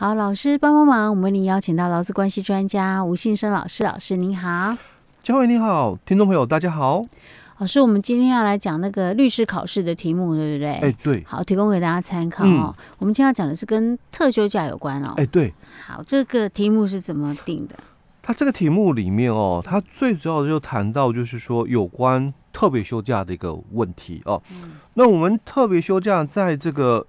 好，老师帮帮忙，我们为您邀请到劳资关系专家吴信生老师，老师您好。嘉惠你好，听众朋友大家好。老师，我们今天要来讲那个律师考试的题目，对不对？哎，对。好，提供给大家参考哦。嗯、我们今天要讲的是跟特休假有关哦。哎，对。好，这个题目是怎么定的？它这个题目里面哦，它最主要的就谈到就是说有关特别休假的一个问题哦。嗯、那我们特别休假在这个。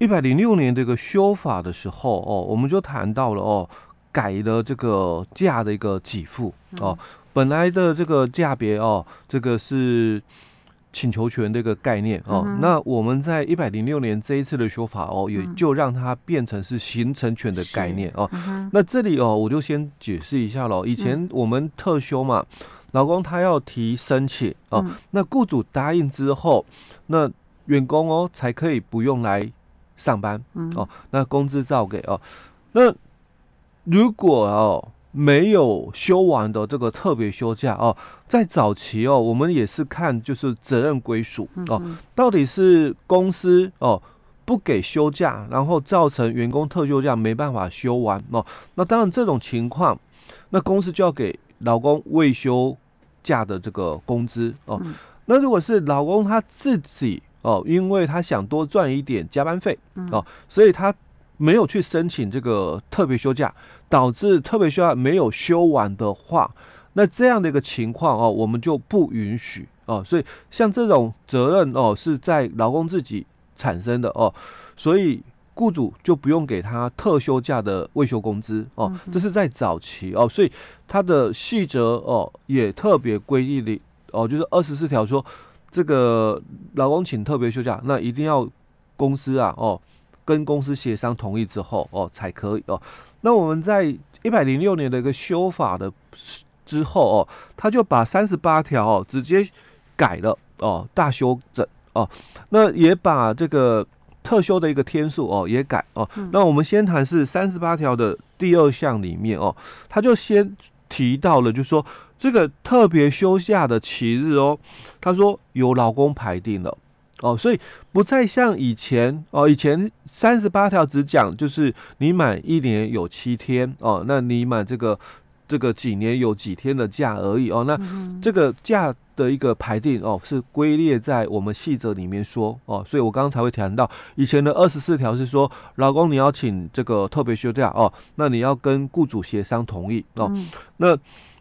一百零六年这个修法的时候哦，我们就谈到了哦，改了这个价的一个给付哦。本来的这个价别哦，这个是请求权的一个概念哦。那我们在一百零六年这一次的修法哦，也就让它变成是形成权的概念哦。那这里哦，我就先解释一下喽。以前我们特休嘛，老公他要提申请哦，那雇主答应之后，那员工哦才可以不用来。上班哦，那工资照给哦。那如果哦没有休完的这个特别休假哦，在早期哦，我们也是看就是责任归属哦，到底是公司哦不给休假，然后造成员工特休假没办法休完哦。那当然这种情况，那公司就要给老公未休假的这个工资哦。那如果是老公他自己。哦，因为他想多赚一点加班费哦，所以他没有去申请这个特别休假，导致特别休假没有休完的话，那这样的一个情况哦，我们就不允许哦。所以像这种责任哦，是在劳工自己产生的哦，所以雇主就不用给他特休假的未休工资哦。这是在早期哦，所以他的细则哦也特别规定的哦，就是二十四条说。这个劳工请特别休假，那一定要公司啊哦，跟公司协商同意之后哦才可以哦。那我们在一百零六年的一个修法的之后哦，他就把三十八条哦直接改了哦，大修整哦。那也把这个特休的一个天数哦也改哦。那我们先谈是三十八条的第二项里面哦，他就先。提到了，就说这个特别休假的七日哦，他说有老公排定了。哦，所以不再像以前哦，以前三十八条只讲就是你满一年有七天哦，那你满这个这个几年有几天的假而已哦，那这个假的一个排定哦是归列在我们细则里面说哦，所以我刚刚才会谈到以前的二十四条是说老公你要请这个特别休假哦，那你要跟雇主协商同意哦。那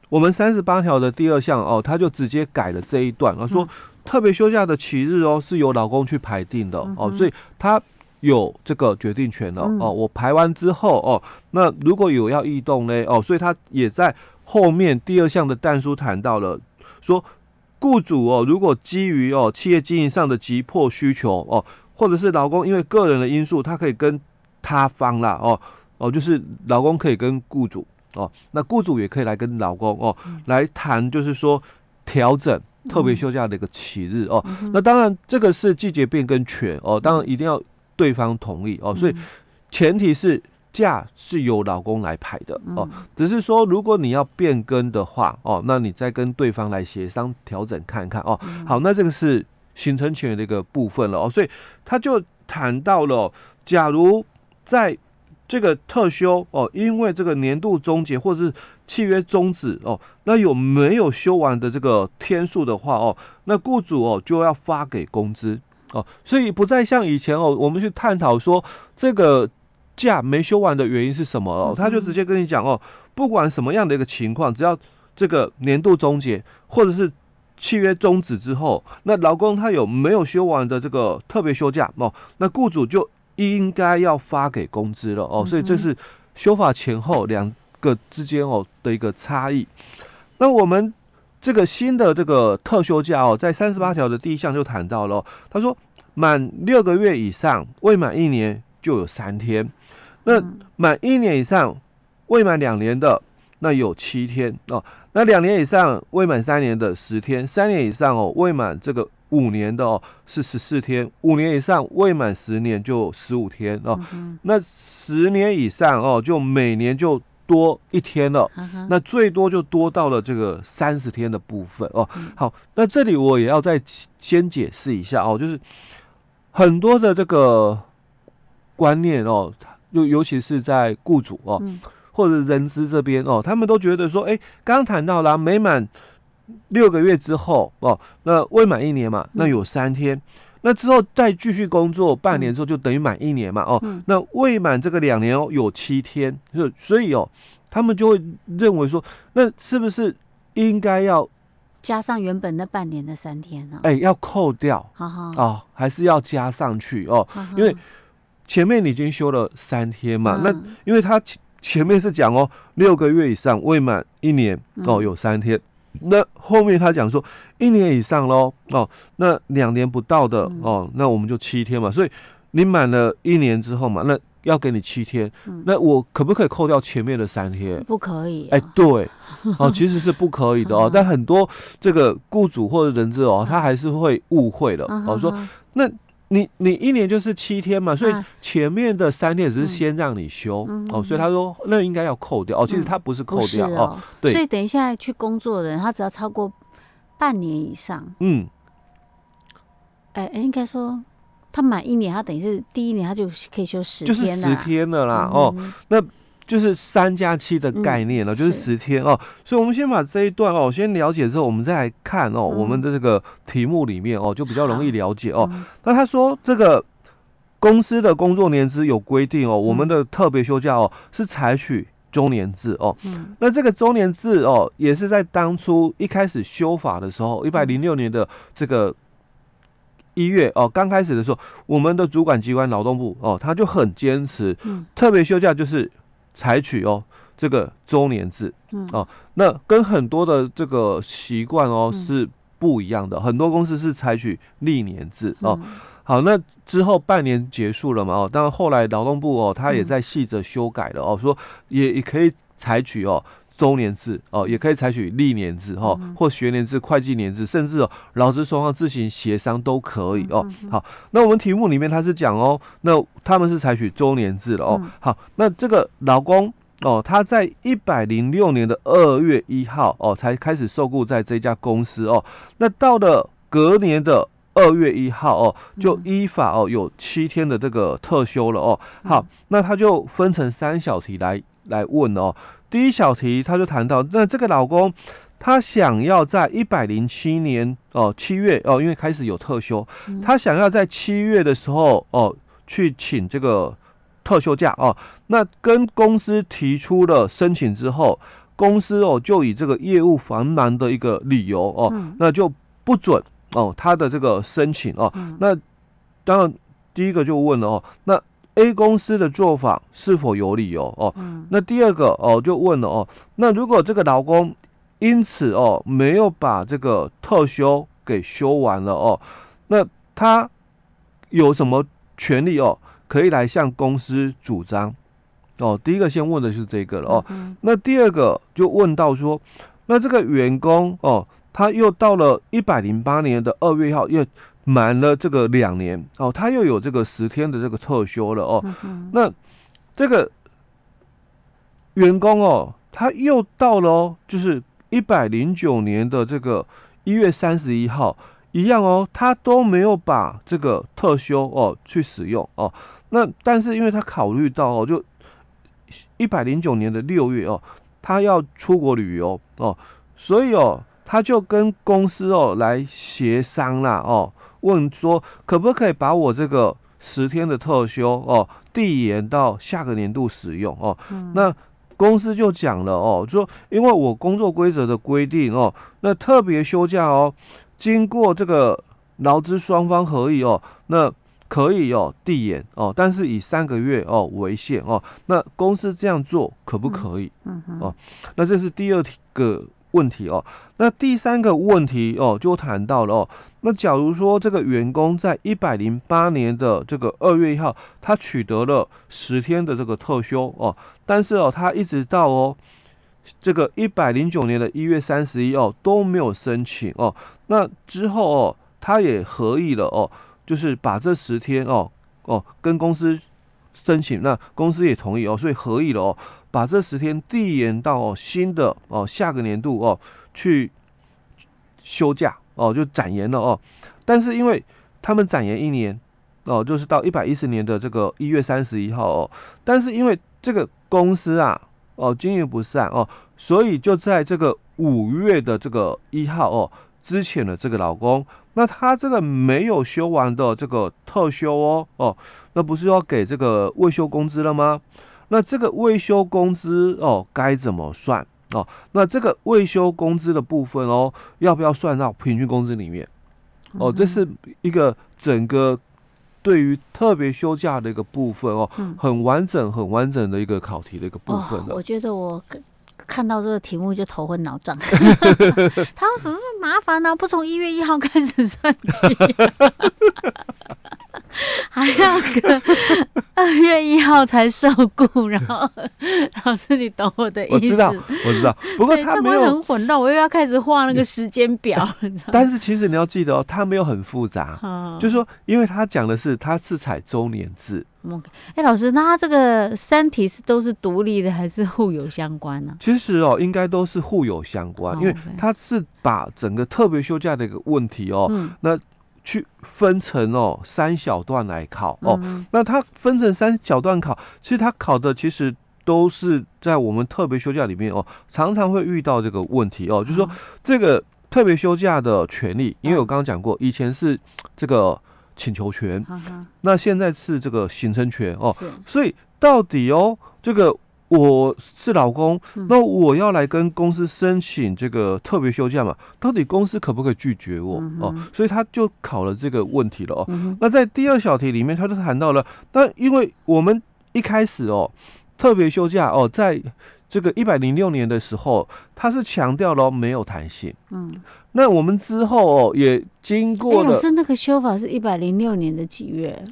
我们三十八条的第二项哦，他就直接改了这一段，哦，说特别休假的起日哦是由老公去排定的哦，所以他有这个决定权了哦。我排完之后哦，那如果有要异动呢哦，所以他也在后面第二项的弹书谈到了说。雇主哦，如果基于哦企业经营上的急迫需求哦，或者是劳工因为个人的因素，他可以跟他方啦哦哦，就是劳工可以跟雇主哦，那雇主也可以来跟劳工哦来谈，就是说调整特别休假的一个起日哦。那当然这个是季节变更权哦，当然一定要对方同意哦，所以前提是。假是由老公来排的哦，只是说如果你要变更的话哦，那你再跟对方来协商调整看看哦。好，那这个是形成权的一个部分了哦，所以他就谈到了，假如在这个特休哦，因为这个年度终结或者是契约终止哦，那有没有休完的这个天数的话哦，那雇主哦就要发给工资哦，所以不再像以前哦，我们去探讨说这个。假没休完的原因是什么哦？他就直接跟你讲哦，不管什么样的一个情况，只要这个年度终结或者是契约终止之后，那劳工他有没有休完的这个特别休假哦？那雇主就应该要发给工资了哦。所以这是修法前后两个之间哦的一个差异。那我们这个新的这个特休假哦，在三十八条的第一项就谈到了，他说满六个月以上未满一年就有三天。那满一年以上未满两年的，那有七天哦。那两年以上未满三年的十天，三年以上哦未满这个五年的哦是十四天，五年以上未满十年就十五天哦。那十年以上哦就每年就多一天了，那最多就多到了这个三十天的部分哦。好，那这里我也要再先解释一下哦，就是很多的这个观念哦。尤尤其是在雇主哦，嗯、或者人资这边哦，他们都觉得说，哎、欸，刚刚谈到了没满六个月之后哦，那未满一年嘛，那有三天。嗯那之后再继续工作半年之后，就等于满一年嘛，哦，嗯、那未满这个两年哦，有七天，就所以哦，他们就会认为说，那是不是应该要加上原本那半年的三天呢？哎，要扣掉，好好哦，还是要加上去哦，好好因为前面你已经休了三天嘛，嗯、那因为他前前面是讲哦，六个月以上未满一年哦，有三天。嗯那后面他讲说一年以上喽哦，那两年不到的哦，那我们就七天嘛。所以你满了一年之后嘛，那要给你七天。那我可不可以扣掉前面的三天？不可以。哎，对哦，其实是不可以的哦。但很多这个雇主或者人资哦，他还是会误会的哦，说那。你你一年就是七天嘛，所以前面的三天只是先让你休、嗯、哦，所以他说那应该要扣掉哦，其实他不是扣掉、嗯、哦，哦，对，所以等一下去工作的人，他只要超过半年以上，嗯，哎哎、欸，应该说他满一年，他等于是第一年他就可以休十天，就是十天了啦、嗯、哦，那。就是三加七的概念了，嗯、就是十天哦。所以，我们先把这一段哦，先了解之后，我们再来看哦，嗯、我们的这个题目里面哦，就比较容易了解哦。嗯、那他说，这个公司的工作年资有规定哦，嗯、我们的特别休假哦是采取周年制哦。嗯、那这个周年制哦，也是在当初一开始修法的时候，一百零六年的这个一月哦，刚开始的时候，我们的主管机关劳动部哦，他就很坚持，嗯、特别休假就是。采取哦这个周年制，嗯哦，那跟很多的这个习惯哦是不一样的。很多公司是采取历年制哦。好，那之后半年结束了嘛哦，当然后来劳动部哦他也在细则修改了哦，说也也可以采取哦周年制哦，也可以采取历年制哦，或学年制、会计年制，甚至哦劳资双方自行协商都可以哦。好，那我们题目里面他是讲哦，那他们是采取周年制了哦。好，那这个老公。哦，他在一百零六年的二月一号哦，才开始受雇在这家公司哦。那到了隔年的二月一号哦，就依法哦有七天的这个特休了哦。好，那他就分成三小题来来问哦。第一小题他就谈到，那这个老公他想要在一百零七年哦七月哦，因为开始有特休，他想要在七月的时候哦去请这个。特休假哦，那跟公司提出了申请之后，公司哦就以这个业务繁忙的一个理由哦，嗯、那就不准哦他的这个申请哦。嗯、那当然第一个就问了哦，那 A 公司的做法是否有理由哦？嗯、那第二个哦就问了哦，那如果这个劳工因此哦没有把这个特休给休完了哦，那他有什么权利哦？可以来向公司主张哦。第一个先问的是这个了哦。嗯、那第二个就问到说，那这个员工哦，他又到了一百零八年的二月一号，又满了这个两年哦，他又有这个十天的这个特休了哦。嗯、那这个员工哦，他又到了哦，就是一百零九年的这个一月三十一号，一样哦，他都没有把这个特休哦去使用哦。那但是因为他考虑到哦，就一百零九年的六月哦，他要出国旅游哦，所以哦，他就跟公司哦来协商啦哦，问说可不可以把我这个十天的特休哦递延到下个年度使用哦。嗯、那公司就讲了哦，说因为我工作规则的规定哦，那特别休假哦，经过这个劳资双方合议哦，那。可以哦，递延哦，但是以三个月哦为限哦。那公司这样做可不可以？嗯嗯哦，那这是第二个问题哦。那第三个问题哦，就谈到了哦。那假如说这个员工在一百零八年的这个二月一号，他取得了十天的这个特休哦，但是哦，他一直到哦这个一百零九年的一月三十一哦都没有申请哦。那之后哦，他也合意了哦。就是把这十天哦哦跟公司申请，那公司也同意哦，所以合意了哦，把这十天递延到哦新的哦下个年度哦去休假哦就展延了哦，但是因为他们展延一年哦，就是到一百一十年的这个一月三十一号哦，但是因为这个公司啊，哦经营不善哦，所以就在这个五月的这个一号哦，之前的这个老公。那他这个没有休完的这个特休哦哦，那不是要给这个未休工资了吗？那这个未休工资哦该怎么算哦？那这个未休工资的部分哦，要不要算到平均工资里面？哦，这是一个整个对于特别休假的一个部分哦，很完整、很完整的一个考题的一个部分的。我觉得我看到这个题目就头昏脑胀。他说什么麻烦呢？不从一月一号开始算起，还要个二月一号才受雇，然后老师，你懂我的意思？我知道，我知道。不过他没有很混乱，我又要开始画那个时间表。但是其实你要记得哦，他没有很复杂，就是说，因为他讲的是他是采周年制。哎，老师，那他这个三体是都是独立的还是互有相关呢？其实哦，应该都是互有相关，因为他是把整个特别休假的一个问题哦，那。去分成哦三小段来考。哦，嗯、那它分成三小段考，其实它考的其实都是在我们特别休假里面哦，常常会遇到这个问题哦，就是说这个特别休假的权利，因为我刚刚讲过，以前是这个请求权，那现在是这个形成权哦，所以到底哦这个。我是老公，那我要来跟公司申请这个特别休假嘛？到底公司可不可以拒绝我哦？所以他就考了这个问题了哦。那在第二小题里面，他就谈到了，那因为我们一开始哦，特别休假哦，在这个一百零六年的时候，他是强调了没有弹性。嗯，那我们之后哦，也经过了，是那个修法是一百零六年的几月？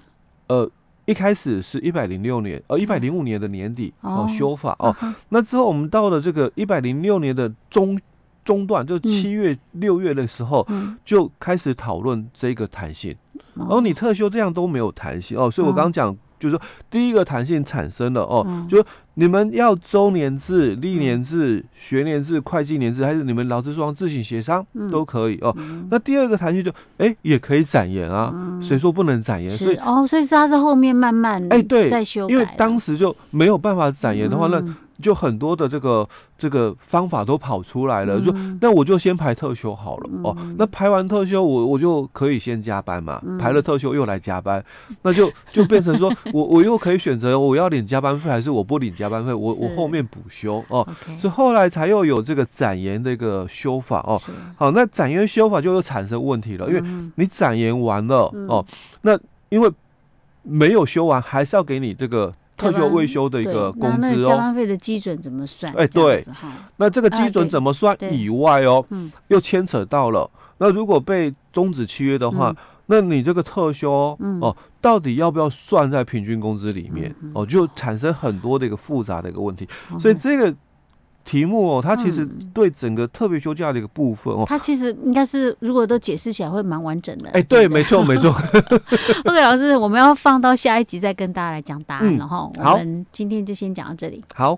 呃。一开始是一百零六年，呃，一百零五年的年底哦，修法哦。那之后我们到了这个一百零六年的中中段，就七月六月的时候，就开始讨论这个弹性。然后你特休这样都没有弹性哦，所以我刚刚讲。就是说，第一个弹性产生了哦，嗯、就你们要周年制、历年制、学年制、会计年制，还是你们劳资双方自行协商、嗯、都可以哦。嗯、那第二个弹性就，哎、欸，也可以展延啊，谁、嗯、说不能展延？所以哦，所以是它是后面慢慢哎对在修改，因为当时就没有办法展延的话，那。就很多的这个这个方法都跑出来了，说那我就先排特休好了哦。那排完特休，我我就可以先加班嘛。排了特休又来加班，那就就变成说 我我又可以选择我要领加班费还是我不领加班费，我我后面补休哦。所以后来才又有这个展延的一个修法哦。好，那展延修法就又产生问题了，因为你展延完了哦，那因为没有修完，还是要给你这个。特休未休的一个工资哦，加班费的基准怎么算？哎，对，那这个基准怎么算以外哦，又牵扯到了。那如果被终止契约的话，那你这个特休哦，到底要不要算在平均工资里面？哦，就产生很多的一个复杂的一个问题。所以这个。题目哦，它其实对整个特别休假的一个部分哦，它其实应该是如果都解释起来会蛮完整的。哎，对，没错，没错。OK，老师，我们要放到下一集再跟大家来讲答案了哈。我们今天就先讲到这里。好。